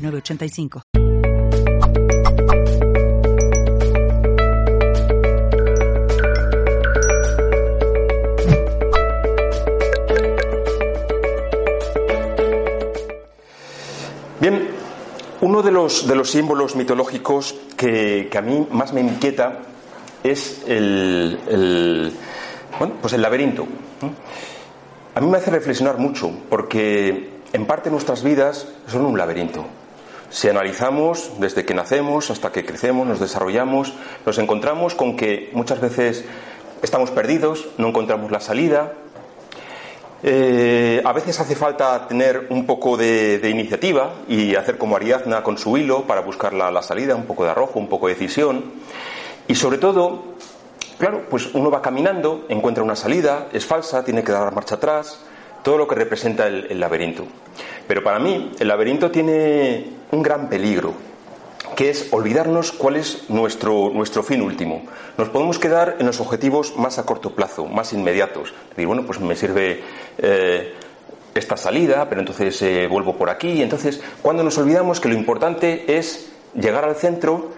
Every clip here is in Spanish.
985. Bien, uno de los, de los símbolos mitológicos que, que, a mí más me inquieta es el, el, bueno, pues el laberinto. A mí me hace reflexionar mucho porque en parte nuestras vidas son un laberinto. Si analizamos desde que nacemos hasta que crecemos, nos desarrollamos, nos encontramos con que muchas veces estamos perdidos, no encontramos la salida. Eh, a veces hace falta tener un poco de, iniciativa y hacer como Ariadna con su hilo para buscar la, salida, un poco de arrojo, un poco de decisión. Y sobre todo, claro, pues uno va caminando, encuentra una salida, es falsa, tiene que dar marcha atrás, todo lo que representa el, laberinto. Pero para mí el laberinto tiene un gran peligro, que es olvidarnos cuál es nuestro, nuestro fin último. Nos podemos quedar en los objetivos más a corto plazo, más inmediatos. Decir, bueno, pues me sirve eh, esta salida, pero entonces eh, vuelvo por aquí. Entonces, cuando nos olvidamos que lo importante es llegar al centro,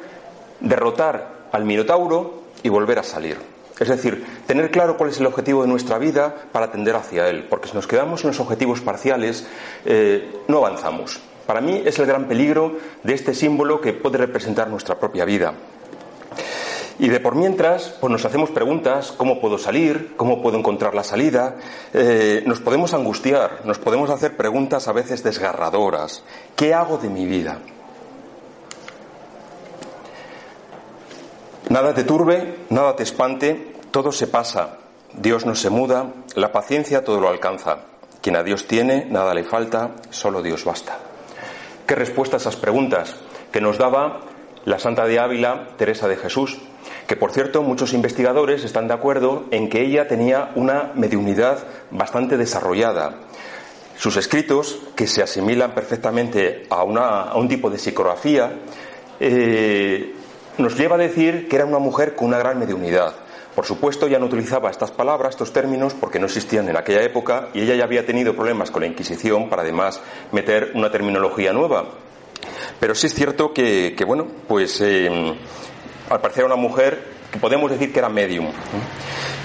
derrotar al Minotauro y volver a salir. Es decir, tener claro cuál es el objetivo de nuestra vida para tender hacia él, porque si nos quedamos en los objetivos parciales, eh, no avanzamos. Para mí es el gran peligro de este símbolo que puede representar nuestra propia vida. Y de por mientras, pues nos hacemos preguntas, ¿cómo puedo salir? ¿Cómo puedo encontrar la salida? Eh, nos podemos angustiar, nos podemos hacer preguntas a veces desgarradoras. ¿Qué hago de mi vida? Nada te turbe, nada te espante, todo se pasa, Dios no se muda, la paciencia todo lo alcanza. Quien a Dios tiene, nada le falta, solo Dios basta. ¿Qué respuesta a esas preguntas que nos daba la Santa de Ávila, Teresa de Jesús? Que por cierto, muchos investigadores están de acuerdo en que ella tenía una mediunidad bastante desarrollada. Sus escritos, que se asimilan perfectamente a, un tipo de psicografía, eh, nos lleva a decir que era una mujer con una gran mediunidad. Por supuesto, ya no utilizaba estas palabras, estos términos, porque no existían en aquella época y ella ya había tenido problemas con la Inquisición para además meter una terminología nueva. Pero sí es cierto que, que bueno, pues eh, al parecer una mujer que podemos decir que era medium.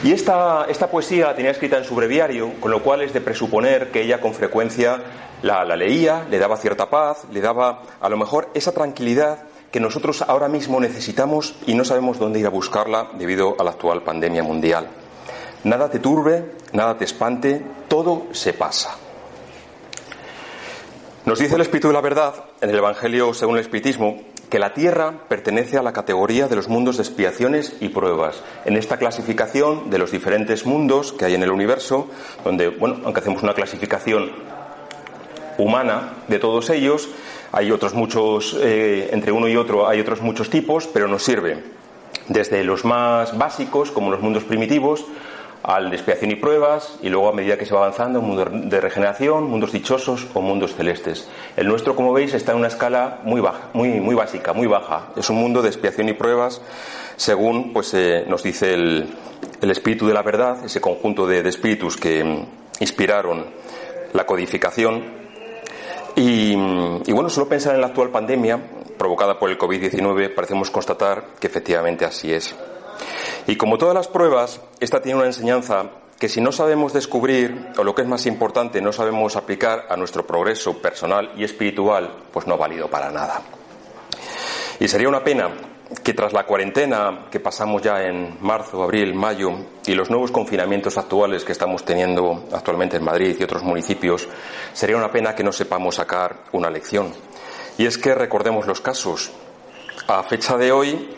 Y esta, esta poesía la tenía escrita en su breviario, con lo cual es de presuponer que ella con frecuencia la, la leía, le daba cierta paz, le daba a lo mejor esa tranquilidad que nosotros ahora mismo necesitamos y no sabemos dónde ir a buscarla debido a la actual pandemia mundial. Nada te turbe, nada te espante, todo se pasa. Nos dice el Espíritu de la Verdad en el Evangelio según el Espiritismo que la Tierra pertenece a la categoría de los mundos de expiaciones y pruebas. En esta clasificación de los diferentes mundos que hay en el universo, donde, bueno, aunque hacemos una clasificación humana de todos ellos, hay otros muchos, eh, entre uno y otro hay otros muchos tipos, pero nos sirve desde los más básicos, como los mundos primitivos, al de expiación y pruebas, y luego a medida que se va avanzando, mundos de regeneración, mundos dichosos o mundos celestes. El nuestro, como veis, está en una escala muy baja, muy, muy básica, muy baja. Es un mundo de expiación y pruebas, según pues, eh, nos dice el, espíritu de la verdad, ese conjunto de, de espíritus que mm, inspiraron la codificación y, bueno, solo pensar en la actual pandemia provocada por el COVID-19 parecemos constatar que efectivamente así es. Y como todas las pruebas, esta tiene una enseñanza que si no sabemos descubrir, o lo que es más importante, no sabemos aplicar a nuestro progreso personal y espiritual, pues no ha valido para nada. Y sería una pena que tras la cuarentena que pasamos ya en marzo, abril, mayo y los nuevos confinamientos actuales que estamos teniendo actualmente en Madrid y otros municipios, sería una pena que no sepamos sacar una lección. Y es que recordemos los casos. A fecha de hoy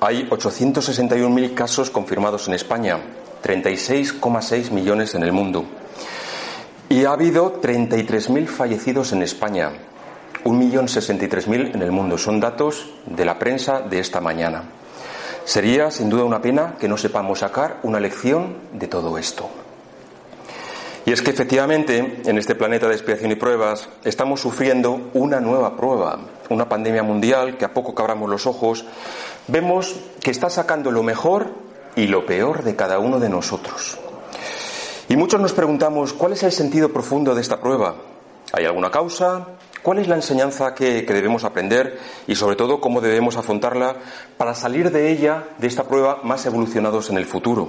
hay 861.000 casos confirmados en España, 36,6 millones en el mundo. Y ha habido 33.000 fallecidos en España, 1.063.000 en el mundo. Son datos de la prensa de esta mañana. Sería sin duda una pena que no sepamos sacar una lección de todo esto. Y es que efectivamente en este planeta de expiación y pruebas estamos sufriendo una nueva prueba, una pandemia mundial que a poco que abramos los ojos vemos que está sacando lo mejor y lo peor de cada uno de nosotros. Y muchos nos preguntamos, ¿cuál es el sentido profundo de esta prueba? ¿Hay alguna causa? ¿Cuál es la enseñanza que, debemos aprender y sobre todo cómo debemos afrontarla para salir de ella, de esta prueba, más evolucionados en el futuro?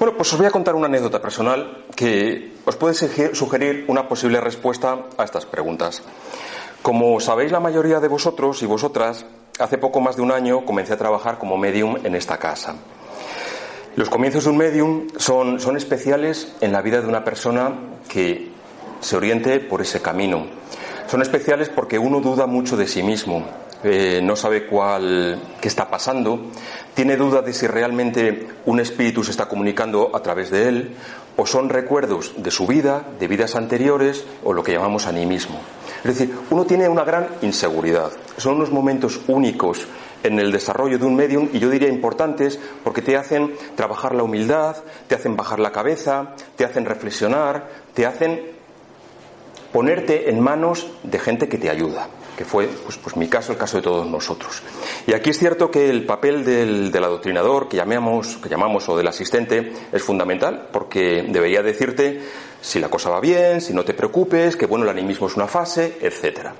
Bueno, pues os voy a contar una anécdota personal que os puede sugerir una posible respuesta a estas preguntas. Como sabéis la mayoría de vosotros y vosotras, hace poco más de un año comencé a trabajar como medium en esta casa. Los comienzos de un medium son, especiales en la vida de una persona que se oriente por ese camino. Son especiales porque uno duda mucho de sí mismo, eh, no sabe cuál, qué está pasando, tiene duda de si realmente un espíritu se está comunicando a través de él, o son recuerdos de su vida, de vidas anteriores, o lo que llamamos animismo. Es decir, uno tiene una gran inseguridad. Son unos momentos únicos en el desarrollo de un medium y yo diría importantes porque te hacen trabajar la humildad, te hacen bajar la cabeza, te hacen reflexionar, te hacen ponerte en manos de gente que te ayuda, que fue, pues, pues mi caso, el caso de todos nosotros. Y aquí es cierto que el papel del, adoctrinador, que llamamos, que llamamos, o del asistente, es fundamental, porque debería decirte si la cosa va bien, si no te preocupes, que bueno, el animismo es una fase, etcétera.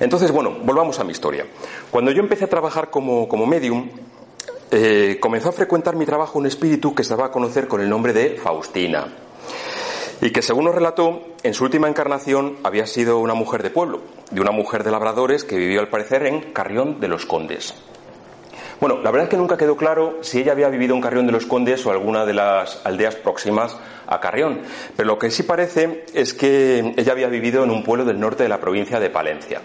Entonces, bueno, volvamos a mi historia. Cuando yo empecé a trabajar como, como medium, eh, comenzó a frecuentar mi trabajo un espíritu que se daba a conocer con el nombre de Faustina y que según nos relató, en su última encarnación había sido una mujer de pueblo, de una mujer de labradores que vivió al parecer en Carrión de los Condes. Bueno, la verdad es que nunca quedó claro si ella había vivido en Carrión de los Condes o alguna de las aldeas próximas a Carrión, pero lo que sí parece es que ella había vivido en un pueblo del norte de la provincia de Palencia.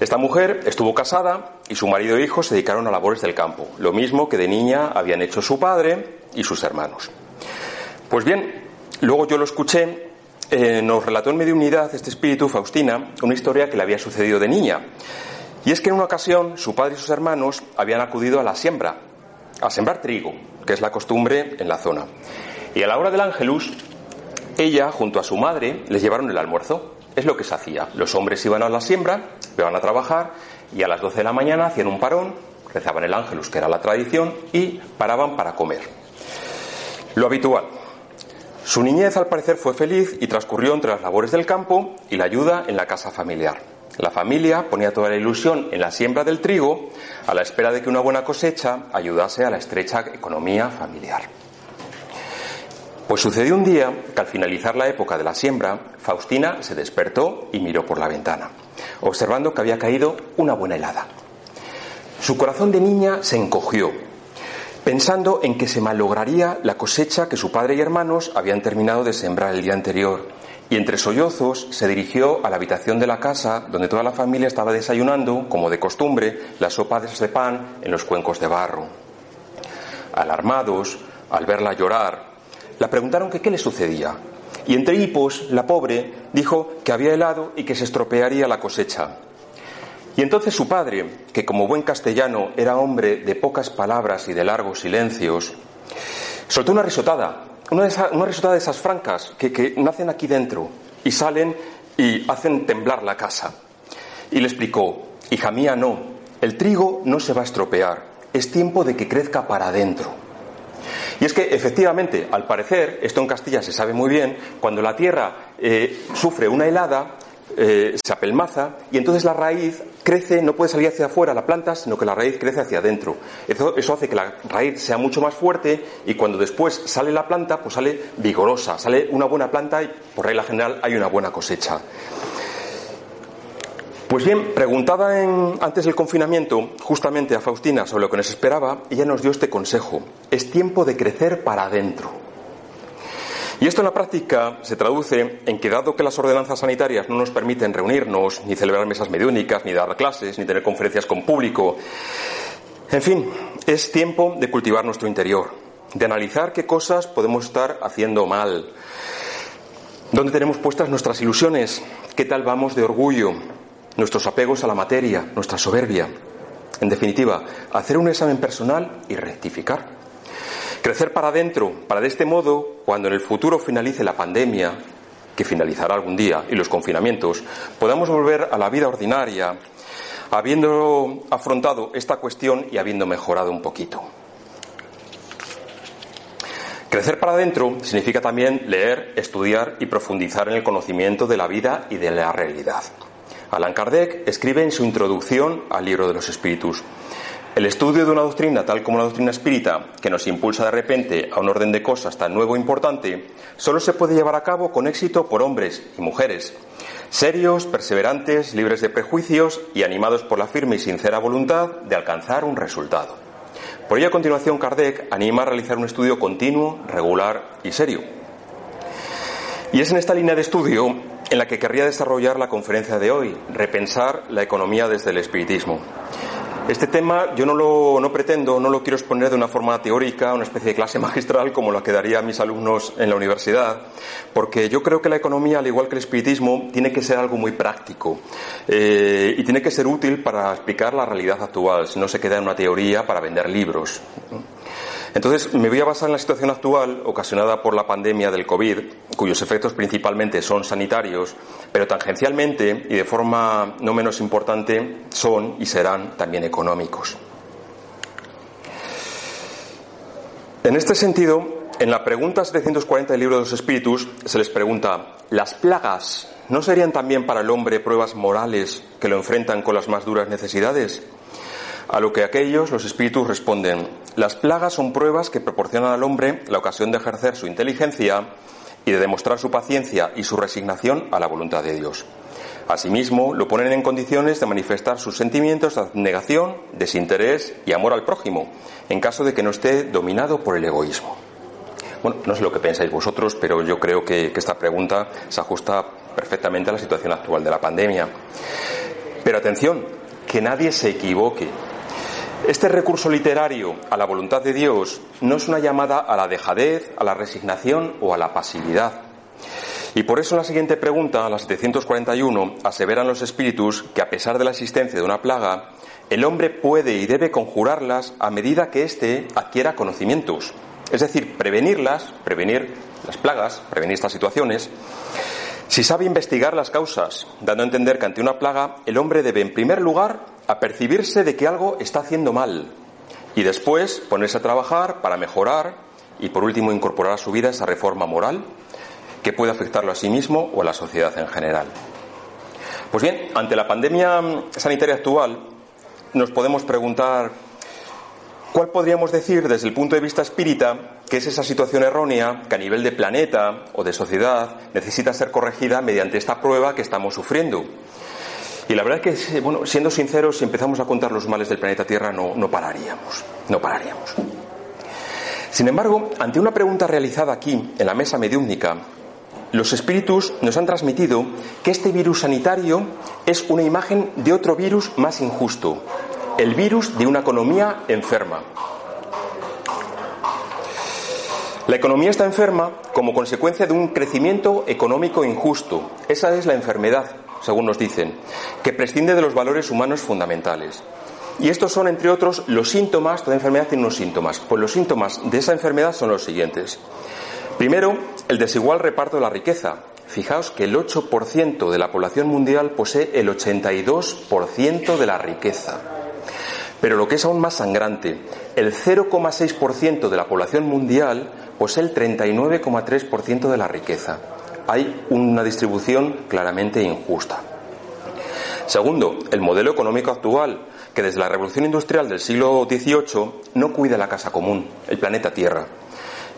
Esta mujer estuvo casada y su marido e hijos se dedicaron a labores del campo, lo mismo que de niña habían hecho su padre y sus hermanos. Pues bien, Luego yo lo escuché, eh, nos relató en mediunidad este espíritu, Faustina, una historia que le había sucedido de niña. Y es que en una ocasión su padre y sus hermanos habían acudido a la siembra, a sembrar trigo, que es la costumbre en la zona. Y a la hora del ángelus, ella, junto a su madre, les llevaron el almuerzo. Es lo que se hacía. Los hombres iban a la siembra, iban a trabajar, y a las 12 de la mañana hacían un parón, rezaban el ángelus, que era la tradición, y paraban para comer. Lo habitual. Su niñez al parecer fue feliz y transcurrió entre las labores del campo y la ayuda en la casa familiar. La familia ponía toda la ilusión en la siembra del trigo a la espera de que una buena cosecha ayudase a la estrecha economía familiar. Pues sucedió un día que al finalizar la época de la siembra, Faustina se despertó y miró por la ventana, observando que había caído una buena helada. Su corazón de niña se encogió pensando en que se malograría la cosecha que su padre y hermanos habían terminado de sembrar el día anterior. Y entre sollozos se dirigió a la habitación de la casa donde toda la familia estaba desayunando, como de costumbre, la sopa de pan en los cuencos de barro. Alarmados, al verla llorar, la preguntaron que qué le sucedía. Y entre hipos, la pobre dijo que había helado y que se estropearía la cosecha. Y entonces su padre, que como buen castellano era hombre de pocas palabras y de largos silencios, soltó una risotada, una, risotada de esas francas que, nacen aquí dentro y salen y hacen temblar la casa. Y le explicó, hija mía, no, el trigo no se va a estropear, es tiempo de que crezca para adentro. Y es que efectivamente, al parecer, esto en Castilla se sabe muy bien, cuando la tierra eh, sufre una helada, eh, se apelmaza y entonces la raíz crece, no puede salir hacia afuera la planta, sino que la raíz crece hacia adentro. Eso, eso, hace que la raíz sea mucho más fuerte y cuando después sale la planta, pues sale vigorosa, sale una buena planta y por regla general hay una buena cosecha. Pues bien, preguntada en, antes del confinamiento justamente a Faustina sobre lo que nos esperaba, ella nos dio este consejo. Es tiempo de crecer para adentro. Y esto en la práctica se traduce en que, dado que las ordenanzas sanitarias no nos permiten reunirnos, ni celebrar mesas mediúnicas, ni dar clases, ni tener conferencias con público, en fin, es tiempo de cultivar nuestro interior, de analizar qué cosas podemos estar haciendo mal, ¿Dónde tenemos puestas nuestras ilusiones? ¿Qué tal vamos de orgullo? Nuestros apegos a la materia, nuestra soberbia. En definitiva, hacer un examen personal y rectificar. Crecer para adentro, para de este modo, cuando en el futuro finalice la pandemia, que finalizará algún día, y los confinamientos, podamos volver a la vida ordinaria, habiendo afrontado esta cuestión y habiendo mejorado un poquito. Crecer para adentro significa también leer, estudiar y profundizar en el conocimiento de la vida y de la realidad. Alan Kardec escribe en su introducción al libro de los espíritus. El estudio de una doctrina tal como la doctrina espírita, que nos impulsa de repente a un orden de cosas tan nuevo e importante, solo se puede llevar a cabo con éxito por hombres y mujeres, serios, perseverantes, libres de prejuicios y animados por la firme y sincera voluntad de alcanzar un resultado. Por ello, a continuación, Kardec anima a realizar un estudio continuo, regular y serio. Y es en esta línea de estudio en la que querría desarrollar la conferencia de hoy, repensar la economía desde el espiritismo. Este tema yo no lo no pretendo, no lo quiero exponer de una forma teórica, una especie de clase magistral como la que daría a mis alumnos en la universidad, porque yo creo que la economía, al igual que el espiritismo, tiene que ser algo muy práctico eh, y tiene que ser útil para explicar la realidad actual, si no se queda en una teoría para vender libros. Entonces, me voy a basar en la situación actual ocasionada por la pandemia del COVID, cuyos efectos principalmente son sanitarios, pero tangencialmente y de forma no menos importante son y serán también económicos. En este sentido, en la pregunta 740 del libro de los Espíritus se les pregunta, ¿las plagas no serían también para el hombre pruebas morales que lo enfrentan con las más duras necesidades? A lo que aquellos, los espíritus, responden, las plagas son pruebas que proporcionan al hombre la ocasión de ejercer su inteligencia y de demostrar su paciencia y su resignación a la voluntad de Dios. Asimismo, lo ponen en condiciones de manifestar sus sentimientos de abnegación, desinterés y amor al prójimo, en caso de que no esté dominado por el egoísmo. Bueno, no sé lo que pensáis vosotros, pero yo creo que, que esta pregunta se ajusta perfectamente a la situación actual de la pandemia. Pero atención, que nadie se equivoque. Este recurso literario a la voluntad de Dios no es una llamada a la dejadez, a la resignación o a la pasividad. Y por eso en la siguiente pregunta, a la 741, aseveran los espíritus que a pesar de la existencia de una plaga, el hombre puede y debe conjurarlas a medida que éste adquiera conocimientos. Es decir, prevenirlas, prevenir las plagas, prevenir estas situaciones, si sabe investigar las causas, dando a entender que ante una plaga el hombre debe en primer lugar a percibirse de que algo está haciendo mal y después ponerse a trabajar para mejorar y por último incorporar a su vida esa reforma moral que puede afectarlo a sí mismo o a la sociedad en general. Pues bien, ante la pandemia sanitaria actual nos podemos preguntar ¿Cuál podríamos decir desde el punto de vista espírita que es esa situación errónea que a nivel de planeta o de sociedad necesita ser corregida mediante esta prueba que estamos sufriendo? Y la verdad es que, bueno, siendo sinceros, si empezamos a contar los males del planeta Tierra, no, no pararíamos. No pararíamos. Sin embargo, ante una pregunta realizada aquí, en la mesa mediúmnica, los espíritus nos han transmitido que este virus sanitario es una imagen de otro virus más injusto, el virus de una economía enferma. La economía está enferma como consecuencia de un crecimiento económico injusto. Esa es la enfermedad según nos dicen, que prescinde de los valores humanos fundamentales. Y estos son, entre otros, los síntomas, toda enfermedad tiene unos síntomas. Pues los síntomas de esa enfermedad son los siguientes. Primero, el desigual reparto de la riqueza. Fijaos que el 8% de la población mundial posee el 82% de la riqueza. Pero lo que es aún más sangrante, el 0,6% de la población mundial posee el 39,3% de la riqueza hay una distribución claramente injusta. Segundo, el modelo económico actual, que desde la revolución industrial del siglo XVIII no cuida la casa común, el planeta Tierra.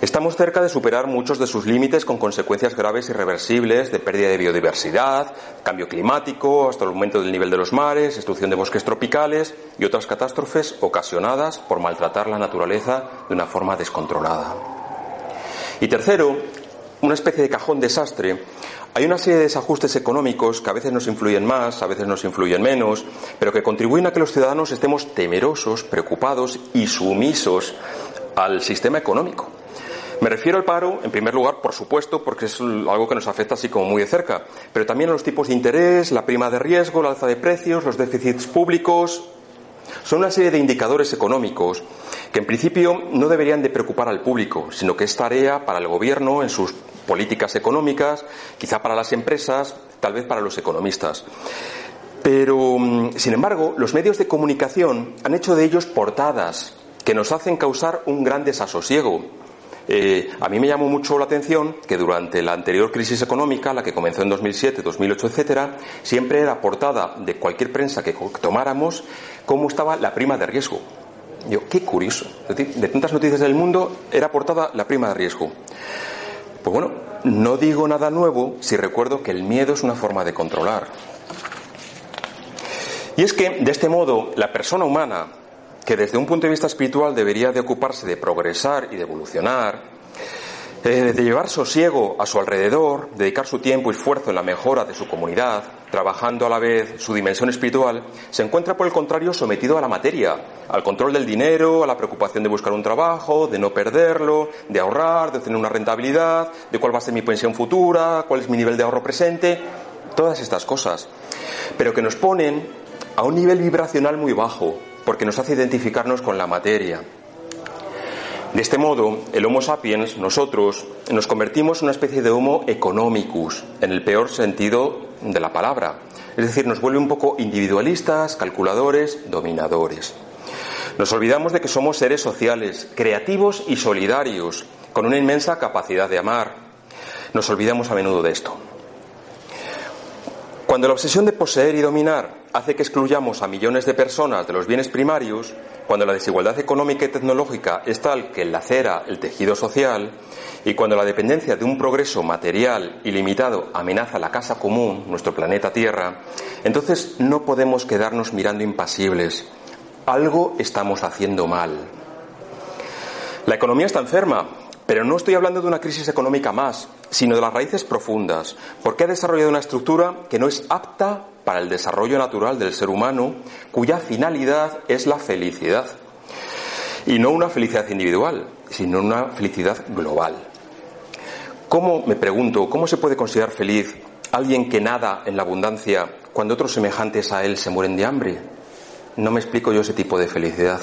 Estamos cerca de superar muchos de sus límites con consecuencias graves y irreversibles de pérdida de biodiversidad, cambio climático, hasta el aumento del nivel de los mares, destrucción de bosques tropicales y otras catástrofes ocasionadas por maltratar la naturaleza de una forma descontrolada. Y tercero, una especie de cajón desastre, hay una serie de desajustes económicos que a veces nos influyen más, a veces nos influyen menos, pero que contribuyen a que los ciudadanos estemos temerosos, preocupados y sumisos al sistema económico. Me refiero al paro, en primer lugar, por supuesto, porque es algo que nos afecta así como muy de cerca, pero también a los tipos de interés, la prima de riesgo, la alza de precios, los déficits públicos. Son una serie de indicadores económicos que en principio no deberían de preocupar al público, sino que es tarea para el gobierno en sus políticas económicas, quizá para las empresas, tal vez para los economistas. Pero, mm, sin embargo, los medios de comunicación han hecho de ellos portadas que nos hacen causar un gran desasosiego. Eh, a mí me llamó mucho la atención que durante la anterior crisis económica, la que comenzó en 2007, 2008, etcétera, siempre era portada de cualquier prensa que tomáramos cómo estaba la prima de riesgo. Yo, qué curioso. De tantas noticias del mundo era portada la prima de riesgo. Pues bueno, no digo nada nuevo si recuerdo que el miedo es una forma de controlar. Y es que, de este modo, la persona humana, que desde un punto de vista espiritual debería de ocuparse de progresar y de evolucionar, de llevar sosiego a su alrededor, dedicar su tiempo y esfuerzo en la mejora de su comunidad, trabajando a la vez su dimensión espiritual, se encuentra por el contrario sometido a la materia, al control del dinero, a la preocupación de buscar un trabajo, de no perderlo, de ahorrar, de tener una rentabilidad, de cuál va a ser mi pensión futura, cuál es mi nivel de ahorro presente, todas estas cosas, pero que nos ponen a un nivel vibracional muy bajo, porque nos hace identificarnos con la materia. De este modo, el Homo sapiens, nosotros, nos convertimos en una especie de Homo economicus, en el peor sentido de la palabra. Es decir, nos vuelve un poco individualistas, calculadores, dominadores. Nos olvidamos de que somos seres sociales, creativos y solidarios, con una inmensa capacidad de amar. Nos olvidamos a menudo de esto. Cuando la obsesión de poseer y dominar hace que excluyamos a millones de personas de los bienes primarios, cuando la desigualdad económica y tecnológica es tal que lacera el tejido social, y cuando la dependencia de un progreso material ilimitado amenaza la casa común, nuestro planeta Tierra, entonces no podemos quedarnos mirando impasibles. Algo estamos haciendo mal. La economía está enferma, pero no estoy hablando de una crisis económica más, sino de las raíces profundas, porque ha desarrollado una estructura que no es apta para el desarrollo natural del ser humano, cuya finalidad es la felicidad. Y no una felicidad individual, sino una felicidad global. ¿Cómo, me pregunto, cómo se puede considerar feliz alguien que nada en la abundancia cuando otros semejantes a él se mueren de hambre? No me explico yo ese tipo de felicidad.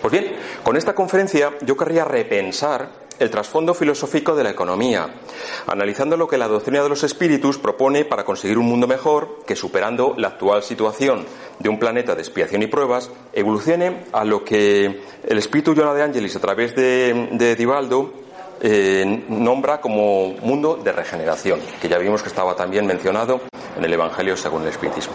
Pues bien, con esta conferencia yo querría repensar el trasfondo filosófico de la economía, analizando lo que la doctrina de los espíritus propone para conseguir un mundo mejor que, superando la actual situación de un planeta de expiación y pruebas, evolucione a lo que el espíritu Jonah de Angelis, a través de, de Divaldo, eh, nombra como mundo de regeneración, que ya vimos que estaba también mencionado en el Evangelio según el Espiritismo.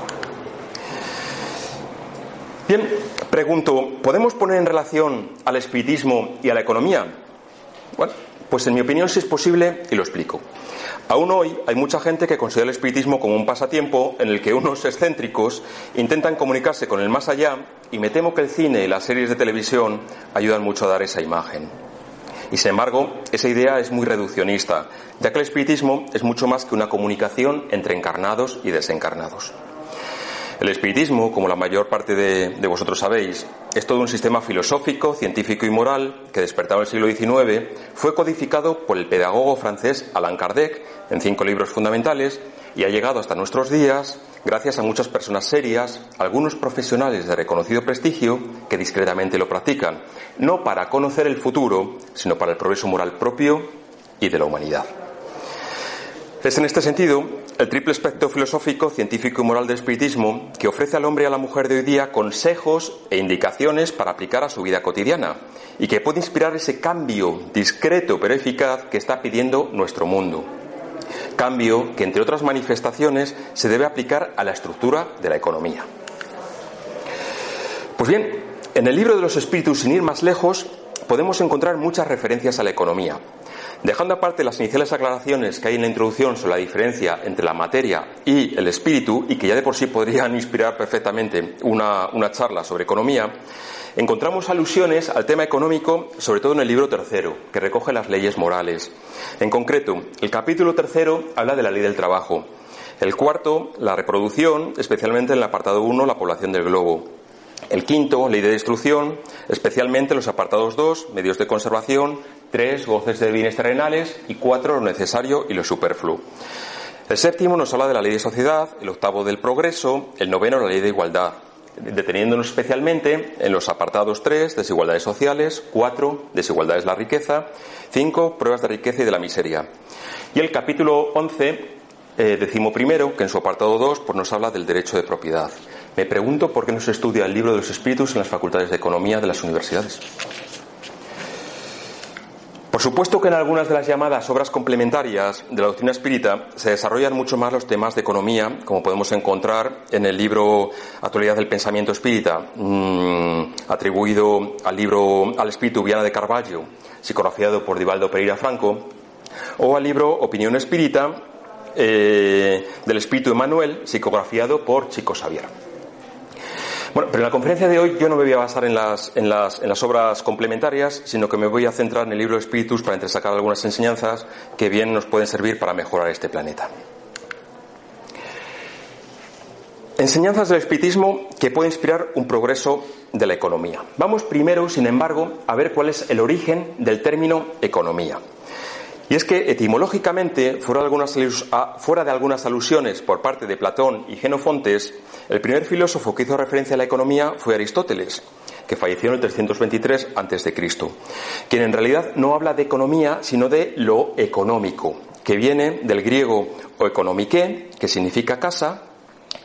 Bien, pregunto, ¿podemos poner en relación al espiritismo y a la economía? Bueno, pues en mi opinión sí es posible y lo explico. Aún hoy hay mucha gente que considera el espiritismo como un pasatiempo en el que unos excéntricos intentan comunicarse con el más allá y me temo que el cine y las series de televisión ayudan mucho a dar esa imagen. Y sin embargo, esa idea es muy reduccionista, ya que el espiritismo es mucho más que una comunicación entre encarnados y desencarnados. El espiritismo, como la mayor parte de, vosotros sabéis, es todo un sistema filosófico, científico y moral que despertado en el siglo XIX fue codificado por el pedagogo francés Alain Kardec en cinco libros fundamentales y ha llegado hasta nuestros días gracias a muchas personas serias, algunos profesionales de reconocido prestigio que discretamente lo practican, no para conocer el futuro, sino para el progreso moral propio y de la humanidad. Es en este sentido el triple aspecto filosófico, científico y moral del espiritismo que ofrece al hombre y a la mujer de hoy día consejos e indicaciones para aplicar a su vida cotidiana y que puede inspirar ese cambio discreto pero eficaz que está pidiendo nuestro mundo. Cambio que, entre otras manifestaciones, se debe aplicar a la estructura de la economía. Pues bien, en el libro de los espíritus, sin ir más lejos, podemos encontrar muchas referencias a la economía, Dejando aparte las iniciales aclaraciones que hay en la introducción sobre la diferencia entre la materia y el espíritu, y que ya de por sí podrían inspirar perfectamente una, charla sobre economía, encontramos alusiones al tema económico, sobre todo en el libro tercero, que recoge las leyes morales. En concreto, el capítulo tercero habla de la ley del trabajo. El cuarto, la reproducción, especialmente en el apartado 1, la población del globo. El quinto, ley de destrucción, especialmente los apartados 2, medios de conservación, tres goces de bienes terrenales y cuatro lo necesario y lo superfluo. El séptimo nos habla de la ley de sociedad, el octavo del progreso, el noveno la ley de igualdad, deteniéndonos especialmente en los apartados 3, desigualdades sociales, 4, desigualdades de la riqueza, 5, pruebas de riqueza y de la miseria. Y el capítulo 11, eh, decimo primero, que en su apartado 2 pues nos habla del derecho de propiedad. Me pregunto por qué no se estudia el libro de los espíritus en las facultades de economía de las universidades. Por supuesto que en algunas de las llamadas obras complementarias de la doctrina espírita se desarrollan mucho más los temas de economía, como podemos encontrar en el libro Actualidad del Pensamiento Espírita, mm, atribuido al libro Al Espíritu Viana de Carballo, psicografiado por Divaldo Pereira Franco, o al libro Opinión Espírita eh, del Espíritu Emanuel, psicografiado por Chico Xavier. Bueno, pero en la conferencia de hoy yo no me voy a basar en las, obras complementarias, sino que me voy a centrar en el libro de Espíritus para entresacar algunas enseñanzas que bien nos pueden servir para mejorar este planeta. Enseñanzas del espiritismo que pueden inspirar un progreso de la economía. Vamos primero, sin embargo, a ver cuál es el origen del término economía. Y es que etimológicamente, fuera de, algunas, alusiones por parte de Platón y Genofontes, el primer filósofo que hizo referencia a la economía fue Aristóteles, que falleció en el 323 a.C., quien en realidad no habla de economía, sino de lo económico, que viene del griego o economique, que significa casa,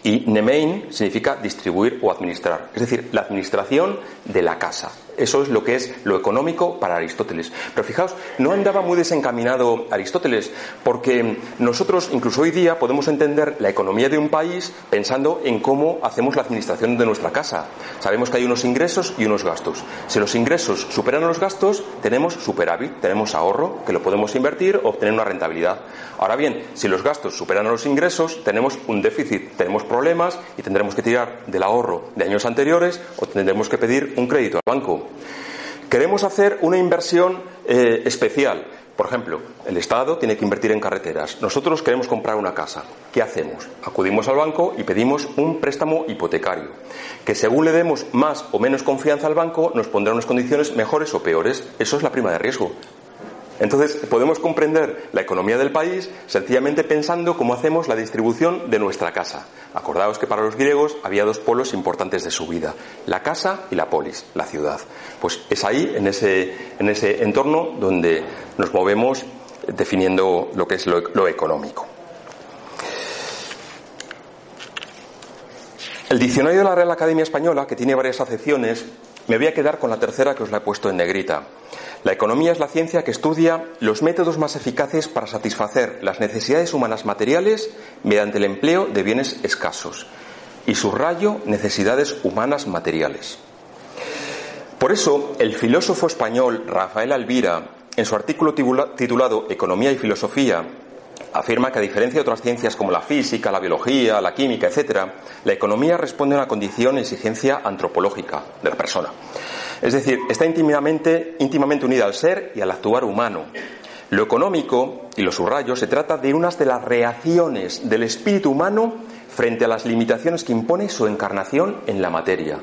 y nemein significa distribuir o administrar, es decir, la administración de la casa. Eso es lo que es lo económico para Aristóteles. Pero fijaos, no andaba muy desencaminado Aristóteles, porque nosotros incluso hoy día podemos entender la economía de un país pensando en cómo hacemos la administración de nuestra casa. Sabemos que hay unos ingresos y unos gastos. Si los ingresos superan los gastos, tenemos superávit, tenemos ahorro, que lo podemos invertir obtener una rentabilidad. Ahora bien, si los gastos superan los ingresos, tenemos un déficit, tenemos problemas y tendremos que tirar del ahorro de años anteriores o tendremos que pedir un crédito al banco. Queremos hacer una inversión eh, especial. Por ejemplo, el Estado tiene que invertir en carreteras. Nosotros queremos comprar una casa. ¿Qué hacemos? Acudimos al banco y pedimos un préstamo hipotecario, que según le demos más o menos confianza al banco, nos pondrá unas condiciones mejores o peores. Eso es la prima de riesgo. Entonces, podemos comprender la economía del país sencillamente pensando cómo hacemos la distribución de nuestra casa. Acordaos que para los griegos había dos polos importantes de su vida, la casa y la polis, la ciudad. Pues es ahí, en ese, en ese entorno, donde nos movemos definiendo lo que es lo, lo económico. El diccionario de la Real Academia Española, que tiene varias acepciones, me voy a quedar con la tercera que os la he puesto en negrita. La economía es la ciencia que estudia los métodos más eficaces para satisfacer las necesidades humanas materiales mediante el empleo de bienes escasos. Y subrayo necesidades humanas materiales. Por eso, el filósofo español Rafael Alvira, en su artículo titulado Economía y Filosofía, afirma que a diferencia de otras ciencias como la física, la biología, la química, etc., la economía responde a una condición e exigencia antropológica de la persona. Es decir, está íntimamente, íntimamente unida al ser y al actuar humano. Lo económico, y los subrayos, se trata de unas de las reacciones del espíritu humano frente a las limitaciones que impone su encarnación en la materia.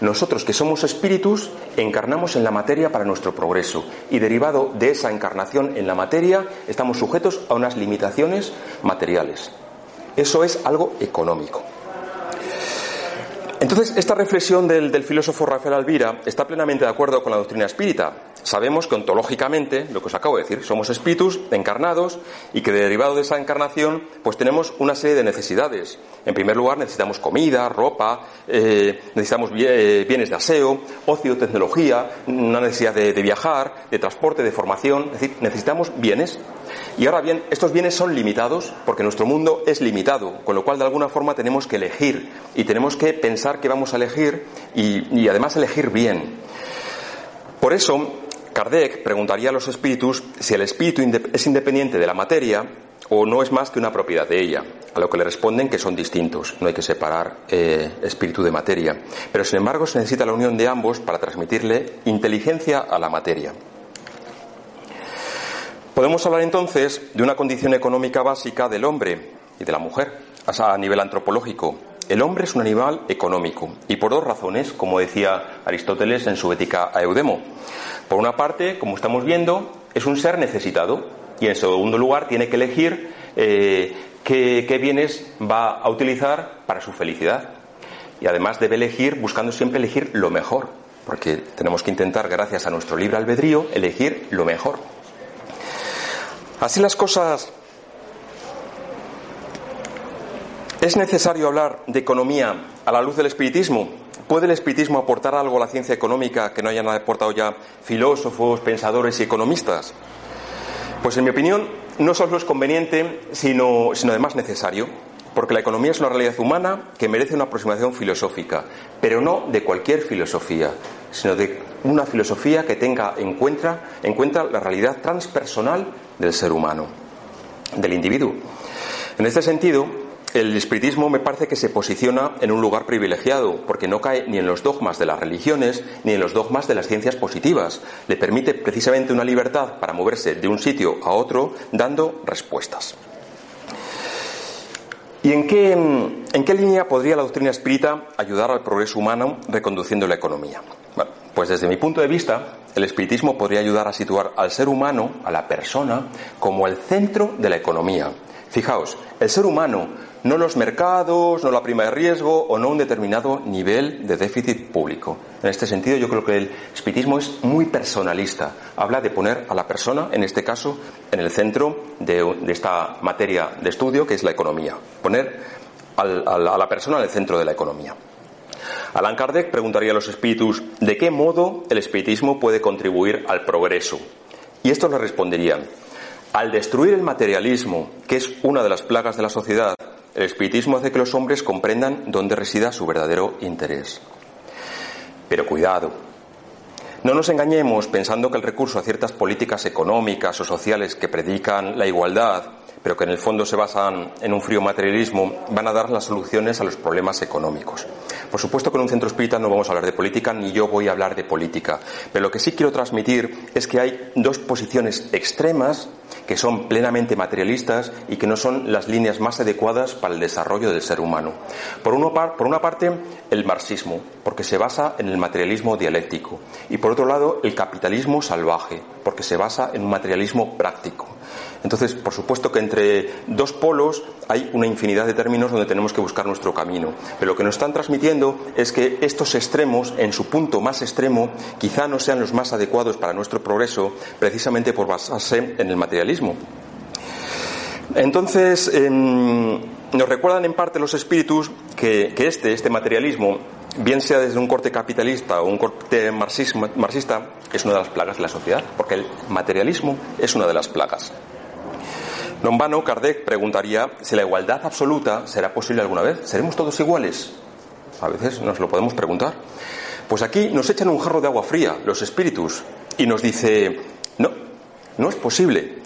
Nosotros que somos espíritus encarnamos en la materia para nuestro progreso y derivado de esa encarnación en la materia estamos sujetos a unas limitaciones materiales. Eso es algo económico. Entonces, esta reflexión del, filósofo Rafael Alvira está plenamente de acuerdo con la doctrina espírita. Sabemos que ontológicamente, lo que os acabo de decir, somos espíritus encarnados y que derivado de esa encarnación, pues tenemos una serie de necesidades. En primer lugar, necesitamos comida, ropa, eh, necesitamos eh, bienes de aseo, ocio, tecnología, una necesidad de, viajar, de transporte, de formación. Es decir, necesitamos bienes. Y ahora bien, estos bienes son limitados porque nuestro mundo es limitado, con lo cual de alguna forma tenemos que elegir y tenemos que pensar que vamos a elegir y, además elegir bien. Por eso, Kardec preguntaría a los espíritus si el espíritu es independiente de la materia o no es más que una propiedad de ella, a lo que le responden que son distintos, no hay que separar eh, espíritu de materia. Pero sin embargo se necesita la unión de ambos para transmitirle inteligencia a la materia. Podemos hablar entonces de una condición económica básica del hombre y de la mujer, a nivel antropológico. El hombre es un animal económico y por dos razones, como decía Aristóteles en su Ética a Eudemo. Por una parte, como estamos viendo, es un ser necesitado y en segundo lugar tiene que elegir eh, qué, bienes va a utilizar para su felicidad. Y además debe elegir, buscando siempre elegir lo mejor, porque tenemos que intentar, gracias a nuestro libre albedrío, elegir lo mejor. Así las cosas, ¿es necesario hablar de economía a la luz del espiritismo? ¿Puede el espiritismo aportar algo a la ciencia económica que no hayan aportado ya filósofos, pensadores y economistas? Pues en mi opinión, no solo es conveniente, sino, sino además necesario, porque la economía es una realidad humana que merece una aproximación filosófica, pero no de cualquier filosofía, sino de una filosofía que tenga en cuenta, en cuenta la realidad transpersonal del ser humano, del individuo. En este sentido, el espiritismo me parece que se posiciona en un lugar privilegiado, porque no cae ni en los dogmas de las religiones ni en los dogmas de las ciencias positivas. Le permite precisamente una libertad para moverse de un sitio a otro dando respuestas. ¿Y en qué, en qué línea podría la doctrina espírita ayudar al progreso humano reconduciendo la economía? Bueno, pues desde mi punto de vista, el espiritismo podría ayudar a situar al ser humano, a la persona, como el centro de la economía. Fijaos, el ser humano no los mercados, no la prima de riesgo o no un determinado nivel de déficit público. En este sentido, yo creo que el espiritismo es muy personalista. Habla de poner a la persona, en este caso, en el centro de, esta materia de estudio que es la economía. Poner a la persona en el centro de la economía. Alan Kardec preguntaría a los espíritus de qué modo el espiritismo puede contribuir al progreso. Y estos le responderían, al destruir el materialismo, que es una de las plagas de la sociedad, el espiritismo hace que los hombres comprendan dónde resida su verdadero interés. Pero cuidado, no nos engañemos pensando que el recurso a ciertas políticas económicas o sociales que predican la igualdad, pero que en el fondo se basan en un frío materialismo, van a dar las soluciones a los problemas económicos. Por supuesto que en un centro espírita no vamos a hablar de política, ni yo voy a hablar de política, pero lo que sí quiero transmitir es que hay dos posiciones extremas que son plenamente materialistas y que no son las líneas más adecuadas para el desarrollo del ser humano. Por, por una parte, el marxismo, porque se basa en el materialismo dialéctico, y por otro lado, el capitalismo salvaje, porque se basa en un materialismo práctico. Entonces, por supuesto que entre dos polos hay una infinidad de términos donde tenemos que buscar nuestro camino. Pero lo que nos están transmitiendo es que estos extremos, en su punto más extremo, quizá no sean los más adecuados para nuestro progreso, precisamente por basarse en el materialismo. Entonces, em, nos recuerdan en parte los espíritus que, este, este materialismo, bien sea desde un corte capitalista o un corte marxista, es una de las plagas de la sociedad, porque el materialismo es una de las plagas. No vano, Kardec preguntaría si la igualdad absoluta será posible alguna vez. ¿Seremos todos iguales? A veces nos lo podemos preguntar. Pues aquí nos echan un jarro de agua fría, los espíritus, y nos dice, no, no es posible.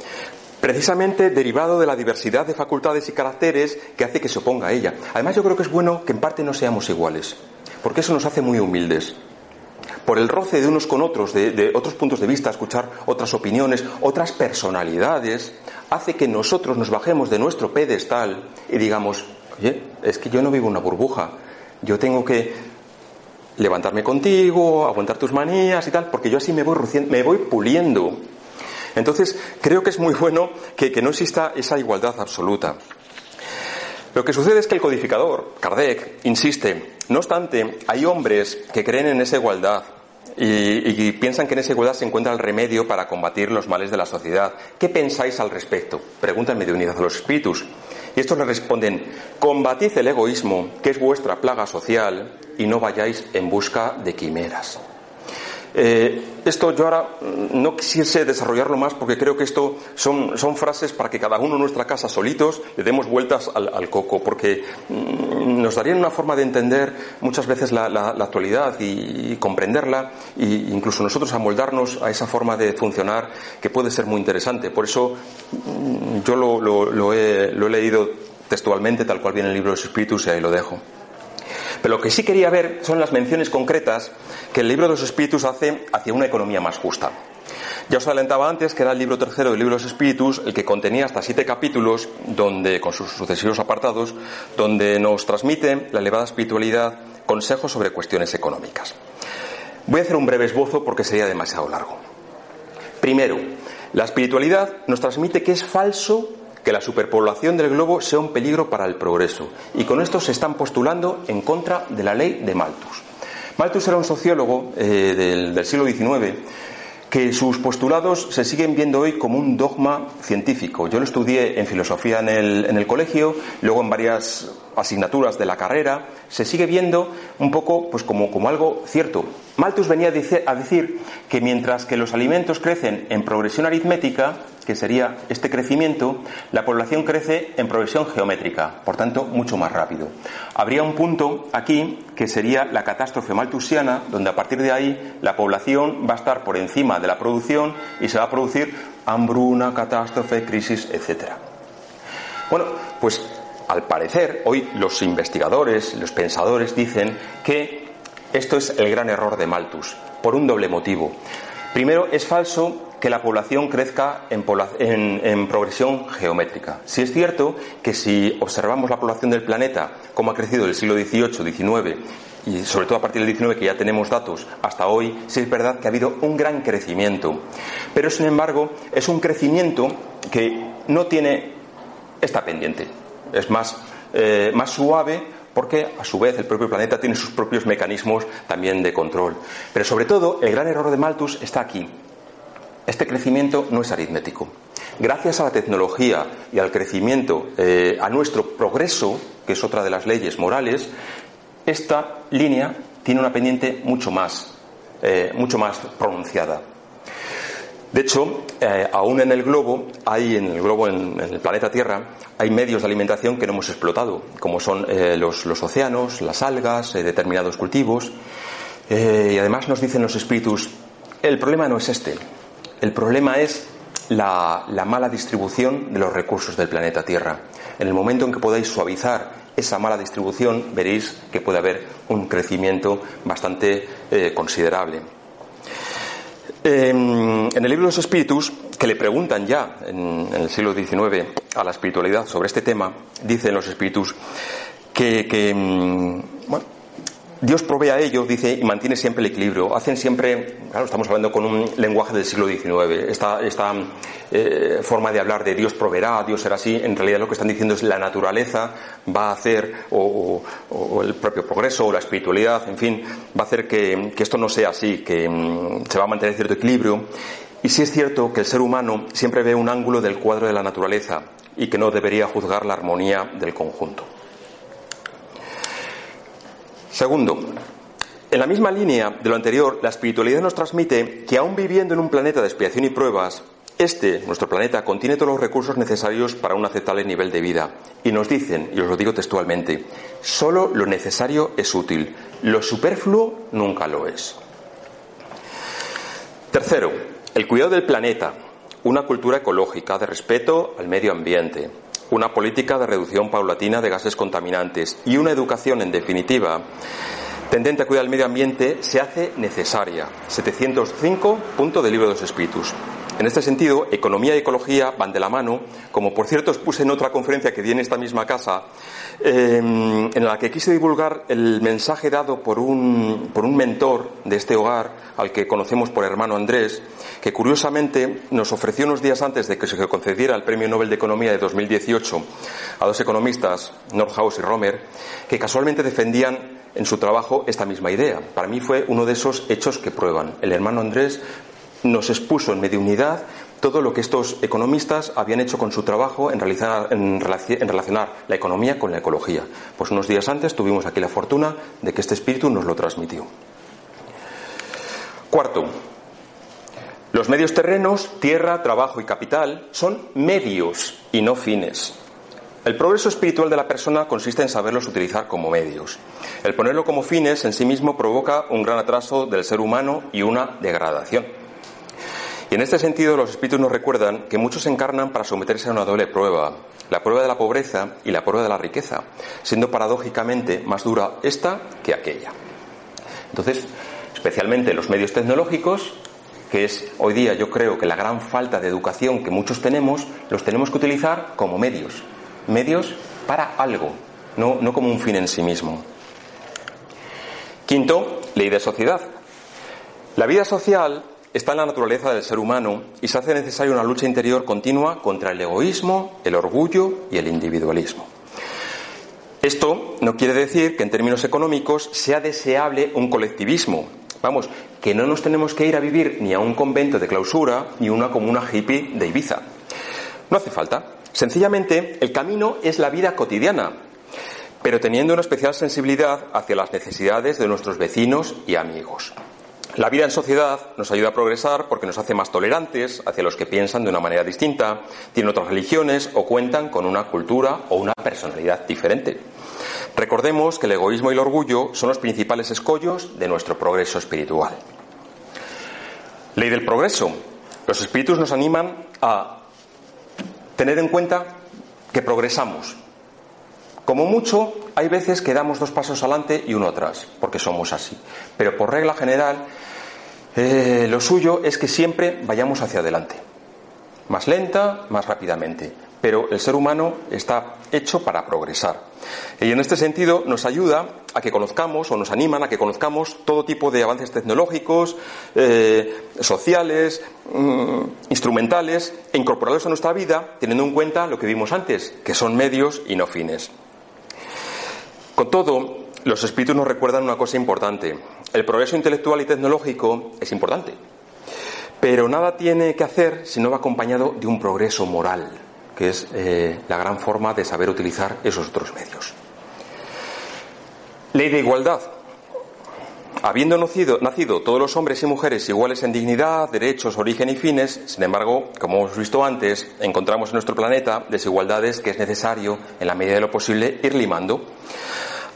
Precisamente derivado de la diversidad de facultades y caracteres que hace que se oponga a ella. Además yo creo que es bueno que en parte no seamos iguales, porque eso nos hace muy humildes por el roce de unos con otros, de, otros puntos de vista, escuchar otras opiniones, otras personalidades, hace que nosotros nos bajemos de nuestro pedestal y digamos, oye, es que yo no vivo una burbuja, yo tengo que levantarme contigo, aguantar tus manías y tal, porque yo así me voy, me voy puliendo. Entonces, creo que es muy bueno que, que no exista esa igualdad absoluta. Lo que sucede es que el codificador, Kardec, insiste, no obstante, hay hombres que creen en esa igualdad y, piensan que en esa igualdad se encuentra el remedio para combatir los males de la sociedad. ¿Qué pensáis al respecto? Preguntan de unidad a los espíritus. Y estos le responden, combatid el egoísmo, que es vuestra plaga social, y no vayáis en busca de quimeras. Eh, esto yo ahora no quisiese desarrollarlo más porque creo que esto son, son frases para que cada uno en nuestra casa solitos le demos vueltas al, coco, porque mm, nos darían una forma de entender muchas veces la, actualidad y, comprenderla e incluso nosotros amoldarnos a esa forma de funcionar que puede ser muy interesante. Por eso mm, yo lo, lo, he, lo he leído textualmente tal cual viene el libro de los espíritus y ahí lo dejo. Pero lo que sí quería ver son las menciones concretas que el libro de los espíritus hace hacia una economía más justa. Ya os adelantaba antes que era el libro tercero del libro de los espíritus, el que contenía hasta siete capítulos, donde, con sus sucesivos apartados, donde nos transmite la elevada espiritualidad consejos sobre cuestiones económicas. Voy a hacer un breve esbozo porque sería demasiado largo. Primero, La espiritualidad nos transmite que es falso que la superpoblación del globo sea un peligro para el progreso. Y con esto se están postulando en contra de la ley de Malthus. Malthus era un sociólogo eh, del, siglo XIX que sus postulados se siguen viendo hoy como un dogma científico. Yo lo estudié en filosofía en el, en el, colegio, luego en varias asignaturas de la carrera, se sigue viendo un poco pues como, como algo cierto. Malthus venía a decir que mientras que los alimentos crecen en progresión aritmética, que sería este crecimiento, la población crece en progresión geométrica, por tanto, mucho más rápido. Habría un punto aquí que sería la catástrofe malthusiana, donde a partir de ahí la población va a estar por encima de la producción y se va a producir hambruna, catástrofe, crisis, etc. Bueno, pues al parecer, hoy los investigadores, los pensadores dicen que esto es el gran error de Malthus, por un doble motivo. Primero, es falso que la población crezca en, progresión geométrica. Si es cierto que si observamos la población del planeta, cómo ha crecido del siglo XVIII, XIX y sobre todo a partir del XIX que ya tenemos datos hasta hoy, sí es verdad que ha habido un gran crecimiento. Pero sin embargo es un crecimiento que no tiene esta pendiente. Es más, eh, más suave porque a su vez el propio planeta tiene sus propios mecanismos también de control. Pero sobre todo el gran error de Malthus está aquí, este crecimiento no es aritmético. Gracias a la tecnología y al crecimiento, eh, a nuestro progreso, que es otra de las leyes morales, esta línea tiene una pendiente mucho más, eh, mucho más pronunciada. De hecho, eh, aún en el globo, hay en el globo, en, el planeta Tierra, hay medios de alimentación que no hemos explotado, como son los, océanos, las algas, determinados cultivos. y además nos dicen los espíritus, el problema no es este, el problema es la, la, mala distribución de los recursos del planeta Tierra. En el momento en que podáis suavizar esa mala distribución, veréis que puede haber un crecimiento bastante eh, considerable. Eh, en el libro de los espíritus, que le preguntan ya en, el siglo XIX a la espiritualidad sobre este tema, dicen los espíritus que, que bueno, Dios provee a ello, dice, y mantiene siempre el equilibrio. Hacen siempre, claro, estamos hablando con un lenguaje del siglo XIX. Esta, esta eh, forma de hablar de Dios proveerá, Dios será así, en realidad lo que están diciendo es la naturaleza va a hacer, o, o, el propio progreso, o la espiritualidad, en fin, va a hacer que, que esto no sea así, que um, se va a mantener cierto equilibrio. Y sí es cierto que el ser humano siempre ve un ángulo del cuadro de la naturaleza y que no debería juzgar la armonía del conjunto. Segundo, en la misma línea de lo anterior, la espiritualidad nos transmite que aún viviendo en un planeta de expiación y pruebas, este, nuestro planeta, contiene todos los recursos necesarios para un aceptable nivel de vida. Y nos dicen, y os lo digo textualmente, solo lo necesario es útil, lo superfluo nunca lo es. Tercero, el cuidado del planeta, una cultura ecológica de respeto al medio ambiente, una política de reducción paulatina de gases contaminantes y una educación, en definitiva, tendente a cuidar el medio ambiente, se hace necesaria. 705, punto del libro de los espíritus. En este sentido, economía y ecología van de la mano, como por cierto expuse en otra conferencia que di en esta misma casa, eh, en la que quise divulgar el mensaje dado por un, por un mentor de este hogar, al que conocemos por hermano Andrés, que curiosamente nos ofreció unos días antes de que se concediera el Premio Nobel de Economía de 2018 a dos economistas, Nordhaus y Romer, que casualmente defendían en su trabajo esta misma idea. Para mí fue uno de esos hechos que prueban. El hermano Andrés nos expuso en mediunidad todo lo que estos economistas habían hecho con su trabajo en, relacionar la economía con la ecología. Pues unos días antes tuvimos aquí la fortuna de que este espíritu nos lo transmitió. Cuarto, los medios terrenos, tierra, trabajo y capital, son medios y no fines. El progreso espiritual de la persona consiste en saberlos utilizar como medios. El ponerlo como fines en sí mismo provoca un gran atraso del ser humano y una degradación. Y en este sentido los espíritus nos recuerdan que muchos encarnan para someterse a una doble prueba, la prueba de la pobreza y la prueba de la riqueza, siendo paradójicamente más dura esta que aquella. Entonces, especialmente los medios tecnológicos, que es hoy día yo creo que la gran falta de educación que muchos tenemos, los tenemos que utilizar como medios, medios para algo, no, no como un fin en sí mismo. Quinto, ley de sociedad. La vida social está en la naturaleza del ser humano y se hace necesaria una lucha interior continua contra el egoísmo, el orgullo y el individualismo. Esto no quiere decir que en términos económicos sea deseable un colectivismo. Vamos, que no nos tenemos que ir a vivir ni a un convento de clausura ni una comuna hippie de Ibiza. No hace falta. Sencillamente, el camino es la vida cotidiana, pero teniendo una especial sensibilidad hacia las necesidades de nuestros vecinos y amigos. La vida en sociedad nos ayuda a progresar porque nos hace más tolerantes hacia los que piensan de una manera distinta, tienen otras religiones o cuentan con una cultura o una personalidad diferente. Recordemos que el egoísmo y el orgullo son los principales escollos de nuestro progreso espiritual. Ley del progreso. Los espíritus nos animan a tener en cuenta que progresamos, como mucho, hay veces que damos dos pasos adelante y uno atrás, porque somos así. Pero por regla general, eh, lo suyo es que siempre vayamos hacia adelante. Más lenta, más rápidamente. Pero el ser humano está hecho para progresar. Y en este sentido nos ayuda a que conozcamos o nos animan a que conozcamos todo tipo de avances tecnológicos, eh, sociales, mm, instrumentales e incorporarlos a nuestra vida teniendo en cuenta lo que vimos antes, que son medios y no fines. Con todo, los espíritus nos recuerdan una cosa importante. El progreso intelectual y tecnológico es importante, pero nada tiene que hacer si no va acompañado de un progreso moral, que es eh, la gran forma de saber utilizar esos otros medios. Ley de igualdad. Habiendo nacido, todos los hombres y mujeres iguales en dignidad, derechos, origen y fines, sin embargo, como hemos visto antes, encontramos en nuestro planeta desigualdades que es necesario, en la medida de lo posible, ir limando.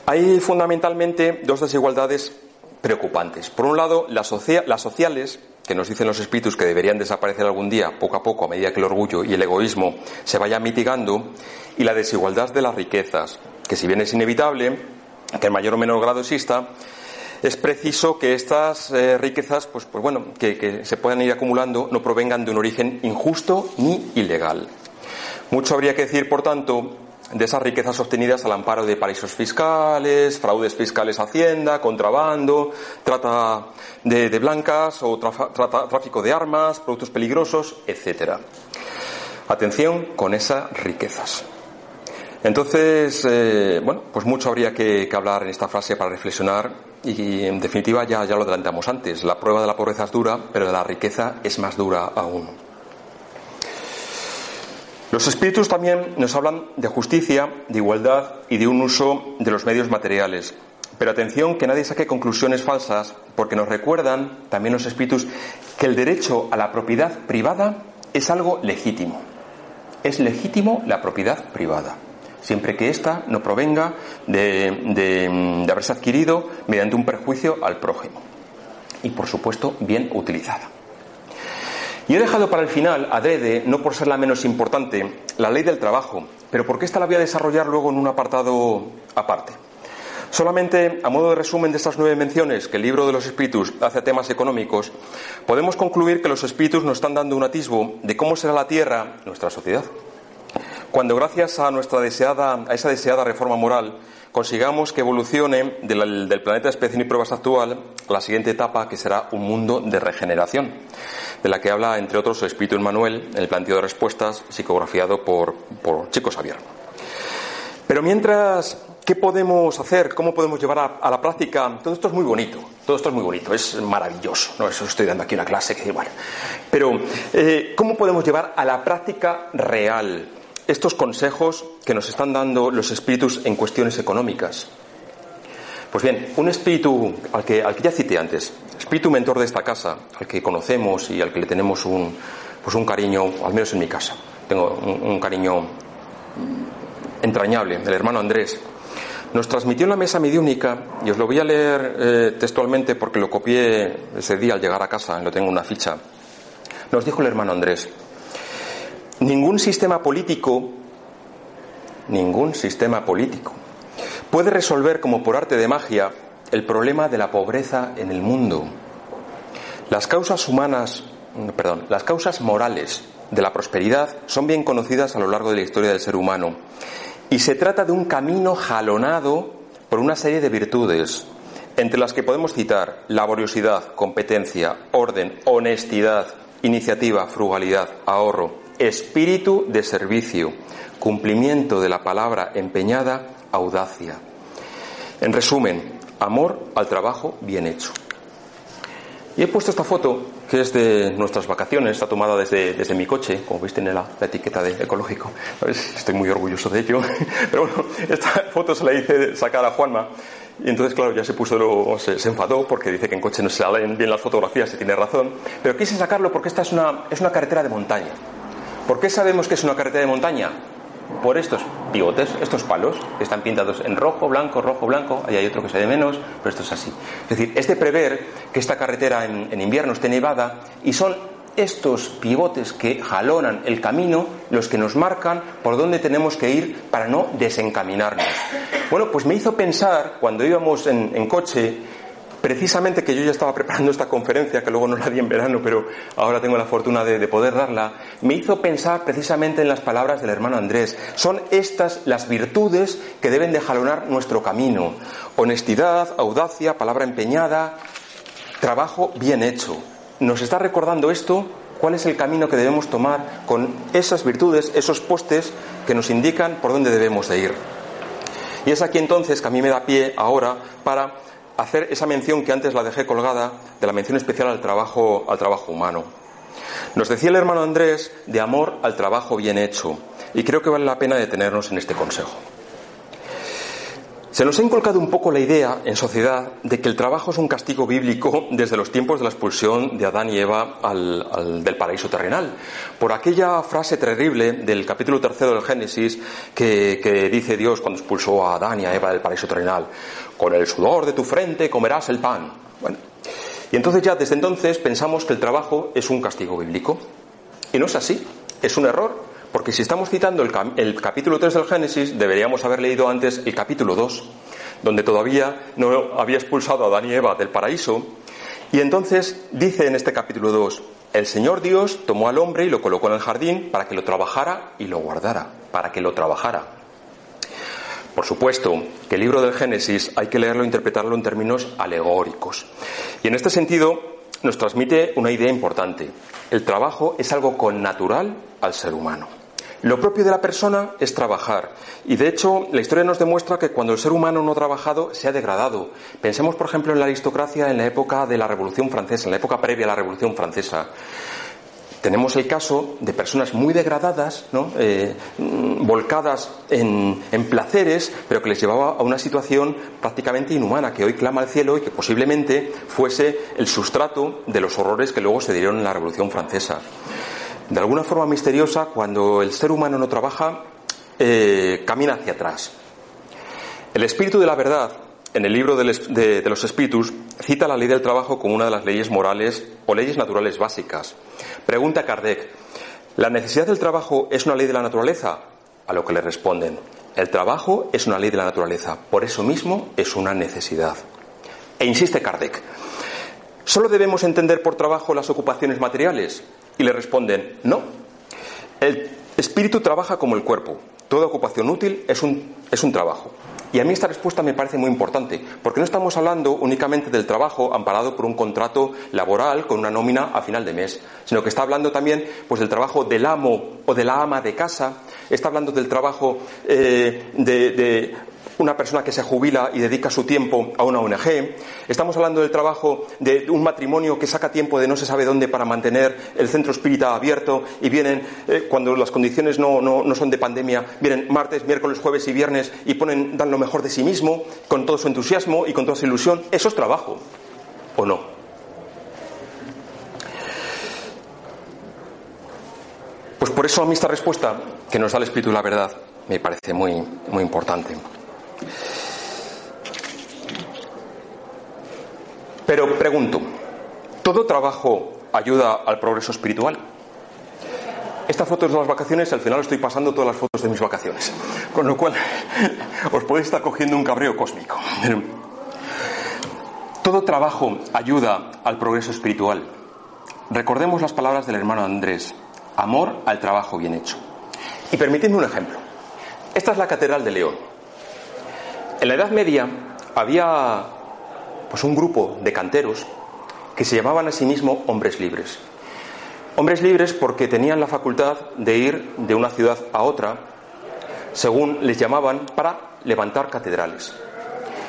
Hay fundamentalmente dos desigualdades preocupantes. Por un lado, las, sociales, que nos dicen los espíritus que deberían desaparecer algún día, poco a poco, a medida que el orgullo y el egoísmo se vayan mitigando, y la desigualdad de las riquezas, que si bien es inevitable que en mayor o menor grado exista, es preciso que estas eh, riquezas, pues, pues bueno, que se puedan ir acumulando, no provengan de un origen injusto ni ilegal. Mucho habría que decir, por tanto, de esas riquezas obtenidas al amparo de paraísos fiscales, fraudes fiscales a Hacienda, contrabando, trata de, blancas o tráfico de armas, productos peligrosos, etc. Atención con esas riquezas. Entonces, eh, bueno, pues mucho habría que, hablar en esta frase para reflexionar y en definitiva ya, ya lo adelantamos antes. La prueba de la pobreza es dura, pero de la riqueza es más dura aún. Los espíritus también nos hablan de justicia, de igualdad y de un uso de los medios materiales. Pero atención que nadie saque conclusiones falsas, porque nos recuerdan también los espíritus que el derecho a la propiedad privada es algo legítimo. Es legítimo la propiedad privada, siempre que ésta no provenga de, de, haberse adquirido mediante un perjuicio al prójimo. Y por supuesto, bien utilizada. Y he dejado para el final, adrede, no por ser la menos importante, la ley del trabajo, pero porque esta la voy a desarrollar luego en un apartado aparte. Solamente, a modo de resumen de estas nueve menciones que el libro de los espíritus hace a temas económicos, podemos concluir que los espíritus nos están dando un atisbo de cómo será la Tierra, nuestra sociedad, cuando gracias a nuestra deseada, a esa deseada reforma moral, consigamos que evolucione del, planeta de especie y pruebas actual la siguiente etapa, que será un mundo de regeneración, de la que habla, entre otros, el Espíritu Emmanuel en el planteo de respuestas psicografiado por, por Chico Xavier. Pero mientras, ¿qué podemos hacer? ¿Cómo podemos llevar a, la práctica? Todo esto es muy bonito, todo esto es muy bonito, es maravilloso. No, eso estoy dando aquí una clase que igual. Pero, eh, ¿cómo podemos llevar a la práctica real estos consejos que nos están dando los espíritus en cuestiones económicas. Pues bien, un espíritu al que, ya cité antes, espíritu mentor de esta casa, al que conocemos y al que le tenemos un, pues un cariño, al menos en mi casa, tengo un, cariño entrañable, el hermano Andrés, nos transmitió en la mesa mediúnica, y os lo voy a leer eh, textualmente porque lo copié ese día al llegar a casa, lo tengo en una ficha. Nos dijo el hermano Andrés, Ningún sistema político, ningún sistema político puede resolver como por arte de magia el problema de la pobreza en el mundo. Las causas humanas, perdón, las causas morales de la prosperidad son bien conocidas a lo largo de la historia del ser humano y se trata de un camino jalonado por una serie de virtudes, entre las que podemos citar laboriosidad, competencia, orden, honestidad, iniciativa, frugalidad, ahorro, espíritu de servicio, cumplimiento de la palabra empeñada, audacia. En resumen, amor al trabajo bien hecho. Y he puesto esta foto, que es de nuestras vacaciones, está tomada desde, desde mi coche, como veis tiene la, etiqueta de ecológico. Estoy muy orgulloso de ello. Pero bueno, esta foto se la hice sacar a Juanma. Y entonces, claro, ya se puso, se, enfadó porque dice que en coche no se salen bien las fotografías y tiene razón. Pero quise sacarlo porque esta es una, es una carretera de montaña. ¿Por qué sabemos que es una carretera de montaña? por estos pivotes, estos palos, que están pintados en rojo, blanco, rojo, blanco, ahí hay otro que se ve menos, pero esto es así. Es decir, es de prever que esta carretera en, invierno esté nevada y son estos pivotes que jalonan el camino los que nos marcan por dónde tenemos que ir para no desencaminarnos. Bueno, pues me hizo pensar, cuando íbamos en coche, precisamente que yo ya estaba preparando esta conferencia, que luego no la di en verano, pero ahora tengo la fortuna de, poder darla, me hizo pensar precisamente en las palabras del hermano Andrés. Son estas las virtudes que deben de jalonar nuestro camino. Honestidad, audacia, palabra empeñada, trabajo bien hecho. ¿Nos está recordando esto? ¿Cuál es el camino que debemos tomar con esas virtudes, esos postes que nos indican por dónde debemos de ir? Y es aquí entonces que a mí me da pie ahora para hacer esa mención que antes la dejé colgada de la mención especial al trabajo, al trabajo humano. Nos decía el hermano Andrés de amor al trabajo bien hecho y creo que vale la pena detenernos en este consejo. Se nos ha inculcado un poco la idea en sociedad de que el trabajo es un castigo bíblico desde los tiempos de la expulsión de Adán y Eva del paraíso terrenal. Por aquella frase terrible del capítulo tercero del Génesis que, dice Dios cuando expulsó a Adán y a Eva del paraíso terrenal con el sudor de tu frente comerás el pan. Bueno, y entonces ya desde entonces pensamos que el trabajo es un castigo bíblico. Y no es así, es un error, porque si estamos citando el, capítulo 3 del Génesis, deberíamos haber leído antes el capítulo 2, donde todavía no había expulsado a Adán y Eva del paraíso. Y entonces dice en este capítulo 2, el Señor Dios tomó al hombre y lo colocó en el jardín para que lo trabajara y lo guardara, para que lo trabajara. Por supuesto que el libro del Génesis hay que leerlo e interpretarlo en términos alegóricos. Y en este sentido nos transmite una idea importante. El trabajo es algo connatural al ser humano. Lo propio de la persona es trabajar. Y de hecho, la historia nos demuestra que cuando el ser humano no ha trabajado, se ha degradado. Pensemos, por ejemplo, en la aristocracia en la época de la Revolución Francesa, en la época previa a la Revolución Francesa tenemos el caso de personas muy degradadas, ¿no? Eh, volcadas en, placeres, pero que les llevaba a una situación prácticamente inhumana, que hoy clama al cielo y que posiblemente fuese el sustrato de los horrores que luego se dieron en la Revolución Francesa. De alguna forma misteriosa, cuando el ser humano no trabaja, eh, camina hacia atrás. El espíritu de la verdad, en el libro de, los espíritus, cita la ley del trabajo como una de las leyes morales o leyes naturales básicas. Pregunta Kardec, ¿la necesidad del trabajo es una ley de la naturaleza? A lo que le responden, el trabajo es una ley de la naturaleza, por eso mismo es una necesidad. E insiste Kardec, ¿solo debemos entender por trabajo las ocupaciones materiales? Y le responden, no. El espíritu trabaja como el cuerpo. Toda ocupación útil es un, es un trabajo. Y a mí esta respuesta me parece muy importante, porque no estamos hablando únicamente del trabajo amparado por un contrato laboral con una nómina a final de mes, sino que está hablando también pues, del trabajo del amo o de la ama de casa, está hablando del trabajo eh, de una persona que se jubila y dedica su tiempo a una ONG. Estamos hablando del trabajo de un matrimonio que saca tiempo de no se sabe dónde para mantener el centro espírita abierto y vienen, eh, cuando las condiciones no, no, son de pandemia, vienen martes, miércoles, jueves y viernes y ponen, dan lo mejor de sí mismo, con todo su entusiasmo y con toda su ilusión. Eso es trabajo, ¿o no? Pues por eso a mí esta respuesta que nos da el Espíritu de la verdad me parece muy, muy importante. Pero pregunto, ¿todo trabajo ayuda al progreso espiritual? Esta foto es de las vacaciones, al final estoy pasando todas las fotos de mis vacaciones. Con lo cual, os podéis estar cogiendo un cabreo cósmico. Todo trabajo ayuda al progreso espiritual. Recordemos las palabras del hermano Andrés. Amor al trabajo bien hecho. Y permitidme un ejemplo. Esta es la Catedral de León. En la Edad Media había pues un grupo de canteros que se llamaban a sí mismos hombres libres. Hombres libres porque tenían la facultad de ir de una ciudad a otra, según les llamaban, para levantar catedrales.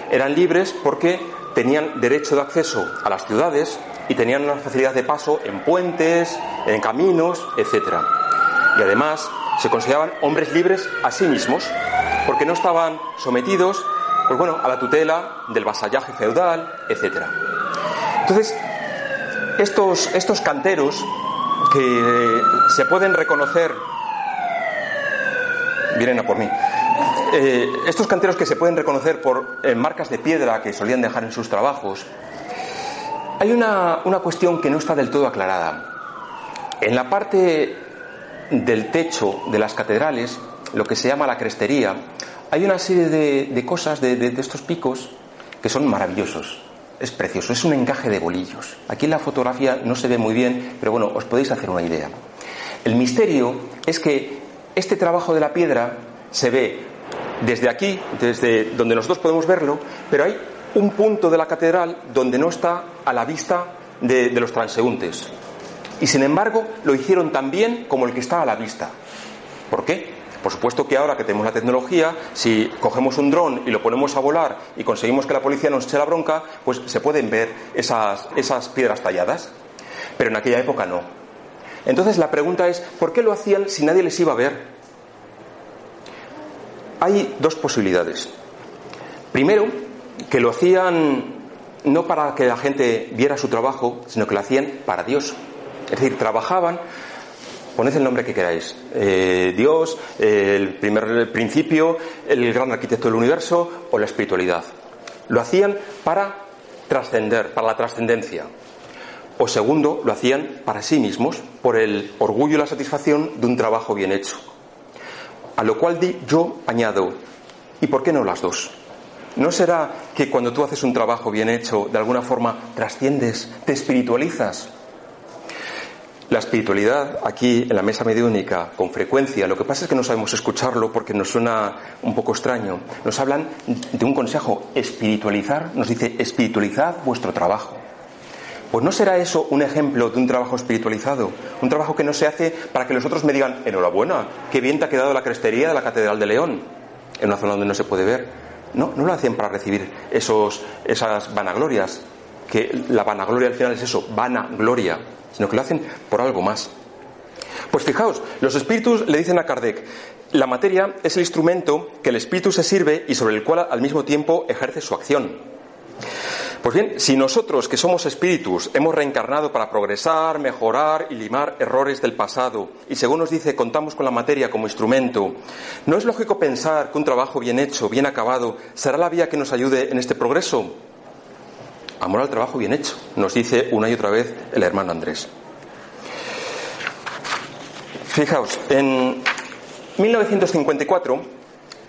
Eran libres porque tenían derecho de acceso a las ciudades y tenían una facilidad de paso en puentes, en caminos, etc. Y además se consideraban hombres libres a sí mismos, porque no estaban sometidos pues bueno, a la tutela del vasallaje feudal, etc. Entonces, estos, estos canteros que se pueden reconocer, vienen a por mí, eh, estos canteros que se pueden reconocer por eh, marcas de piedra que solían dejar en sus trabajos, hay una, una cuestión que no está del todo aclarada. En la parte del techo de las catedrales, lo que se llama la crestería, hay una serie de, cosas, de, de, estos picos, que son maravillosos. Es precioso, es un encaje de bolillos. Aquí en la fotografía no se ve muy bien, pero bueno, os podéis hacer una idea. El misterio es que este trabajo de la piedra se ve desde aquí, desde donde nosotros podemos verlo, pero hay un punto de la catedral donde no está a la vista de, los transeúntes. Y sin embargo lo hicieron tan bien como el que está a la vista. ¿Por qué? Por supuesto que ahora que tenemos la tecnología, si cogemos un dron y lo ponemos a volar y conseguimos que la policía nos eche la bronca, pues se pueden ver esas, esas piedras talladas. Pero en aquella época no. Entonces la pregunta es, ¿por qué lo hacían si nadie les iba a ver? Hay dos posibilidades. Primero, que lo hacían no para que la gente viera su trabajo, sino que lo hacían para Dios. Es decir, trabajaban, poned el nombre que queráis, eh, Dios, el primer principio, el gran arquitecto del universo o la espiritualidad. Lo hacían para trascender, para la trascendencia. O segundo, lo hacían para sí mismos, por el orgullo y la satisfacción de un trabajo bien hecho. A lo cual yo añado, ¿y por qué no las dos? ¿No será que cuando tú haces un trabajo bien hecho, de alguna forma trasciendes, te espiritualizas? La espiritualidad aquí en la mesa mediúnica, con frecuencia, lo que pasa es que no sabemos escucharlo porque nos suena un poco extraño. Nos hablan de un consejo, espiritualizar, nos dice espiritualizad vuestro trabajo. Pues no será eso un ejemplo de un trabajo espiritualizado, un trabajo que no se hace para que los otros me digan, enhorabuena, qué bien te ha quedado la crestería de la Catedral de León, en una zona donde no se puede ver. No, no lo hacen para recibir esos, esas vanaglorias, que la vanagloria al final es eso, vanagloria, sino que lo hacen por algo más. Pues fijaos, los espíritus le dicen a Kardec, la materia es el instrumento que el espíritu se sirve y sobre el cual al mismo tiempo ejerce su acción. Pues bien, si nosotros que somos espíritus hemos reencarnado para progresar, mejorar y limar errores del pasado, y según nos dice contamos con la materia como instrumento, ¿no es lógico pensar que un trabajo bien hecho, bien acabado, será la vía que nos ayude en este progreso? Amor al trabajo bien hecho, nos dice una y otra vez el hermano Andrés. Fijaos, en 1954,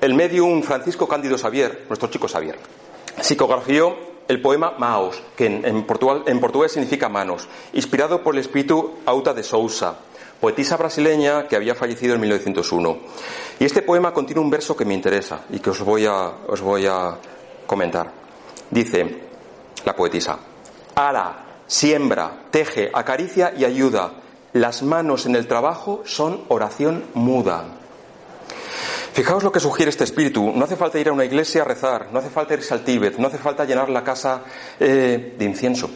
el medium Francisco Cándido Xavier, nuestro chico Xavier, psicografió el poema Maos, que en, portugués significa manos, inspirado por el espíritu Auta de Sousa, poetisa brasileña que había fallecido en 1901. Y este poema contiene un verso que me interesa y que os voy a comentar. Dice la poetisa, Ara, siembra, teje, acaricia y ayuda. Las manos en el trabajo son oración muda. Fijaos lo que sugiere este espíritu. No hace falta ir a una iglesia a rezar, no hace falta irse al Tíbet, no hace falta llenar la casa eh, de incienso.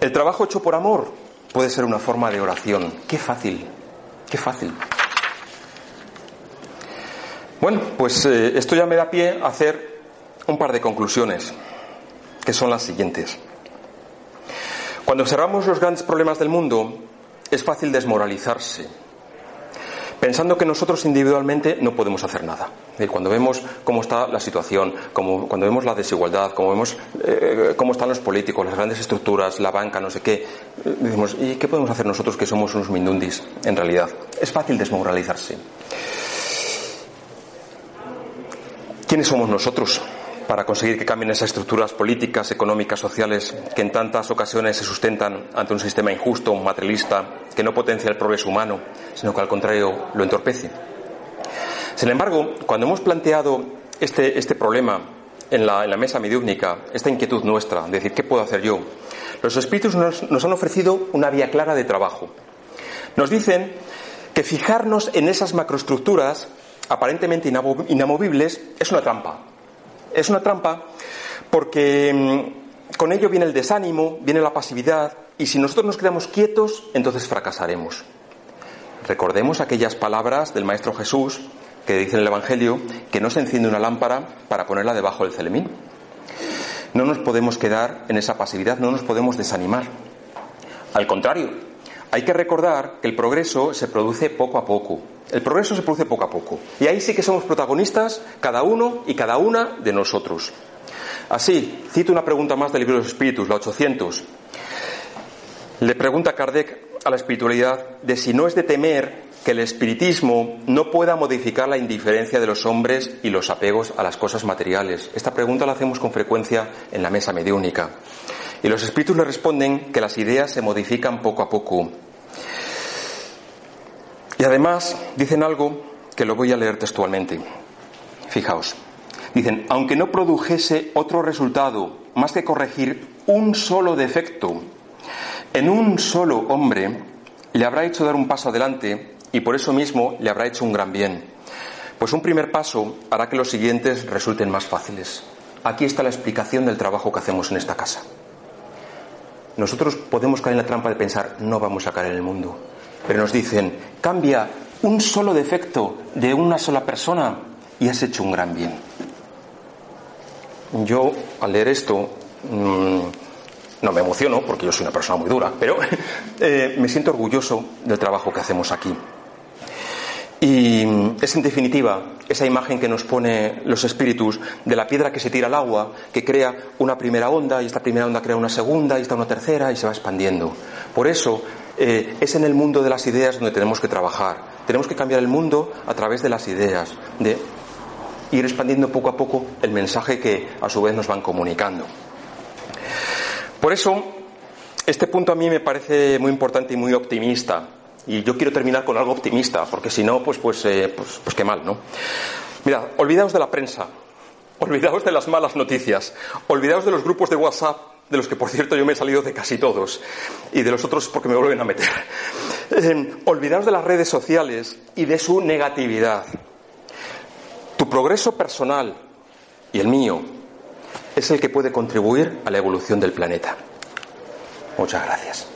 El trabajo hecho por amor puede ser una forma de oración. Qué fácil, qué fácil. Bueno, pues eh, esto ya me da pie a hacer un par de conclusiones, que son las siguientes. Cuando observamos los grandes problemas del mundo, es fácil desmoralizarse pensando que nosotros individualmente no podemos hacer nada. cuando vemos cómo está la situación, cuando vemos la desigualdad, cómo vemos eh, cómo están los políticos, las grandes estructuras, la banca, no sé qué, decimos, ¿y qué podemos hacer nosotros que somos unos mindundis en realidad? Es fácil desmoralizarse. ¿Quiénes somos nosotros? Para conseguir que cambien esas estructuras políticas, económicas, sociales que en tantas ocasiones se sustentan ante un sistema injusto, materialista, que no potencia el progreso humano, sino que al contrario lo entorpece. Sin embargo, cuando hemos planteado este, este problema en la, mesa mediúnica esta inquietud nuestra, de decir, ¿qué puedo hacer yo? Los espíritus nos, han ofrecido una vía clara de trabajo. Nos dicen que fijarnos en esas macroestructuras aparentemente inamovibles es una trampa. Es una trampa porque mm, con ello viene el desánimo, viene la pasividad, y si nosotros nos quedamos quietos, entonces fracasaremos. Recordemos aquellas palabras del Maestro Jesús que dice en el Evangelio que no se enciende una lámpara para ponerla debajo del celemín. No nos podemos quedar en esa pasividad, no nos podemos desanimar. Al contrario, hay que recordar que el progreso se produce poco a poco. El progreso se produce poco a poco. Y ahí sí que somos protagonistas cada uno y cada una de nosotros. Así, cito una pregunta más del libro de los Espíritus, la 800. Le pregunta Kardec a la espiritualidad de si no es de temer que el espiritismo no pueda modificar la indiferencia de los hombres y los apegos a las cosas materiales. Esta pregunta la hacemos con frecuencia en la mesa mediúnica. Y los espíritus le responden que las ideas se modifican poco a poco. Y además dicen algo que lo voy a leer textualmente. Fijaos. Dicen, aunque no produjese otro resultado más que corregir un solo defecto en un solo hombre, le habrá hecho dar un paso adelante y por eso mismo le habrá hecho un gran bien. Pues un primer paso hará que los siguientes resulten más fáciles. Aquí está la explicación del trabajo que hacemos en esta casa. Nosotros podemos caer en la trampa de pensar, no vamos a caer en el mundo. Pero nos dicen, cambia un solo defecto de una sola persona y has hecho un gran bien. Yo, al leer esto, mm, no me emociono porque yo soy una persona muy dura, pero eh, me siento orgulloso del trabajo que hacemos aquí. Y es en definitiva esa imagen que nos pone los espíritus de la piedra que se tira al agua, que crea una primera onda y esta primera onda crea una segunda y esta una tercera y se va expandiendo. Por eso eh, es en el mundo de las ideas donde tenemos que trabajar. Tenemos que cambiar el mundo a través de las ideas, de ir expandiendo poco a poco el mensaje que a su vez nos van comunicando. Por eso, este punto a mí me parece muy importante y muy optimista, y yo quiero terminar con algo optimista, porque si no, pues, pues, eh, pues, pues qué mal, ¿no? Mira, olvidaos de la prensa, olvidaos de las malas noticias, olvidaos de los grupos de WhatsApp, de los que por cierto yo me he salido de casi todos, y de los otros porque me vuelven a meter. Eh, olvidaos de las redes sociales y de su negatividad. Tu progreso personal y el mío es el que puede contribuir a la evolución del planeta. Muchas gracias.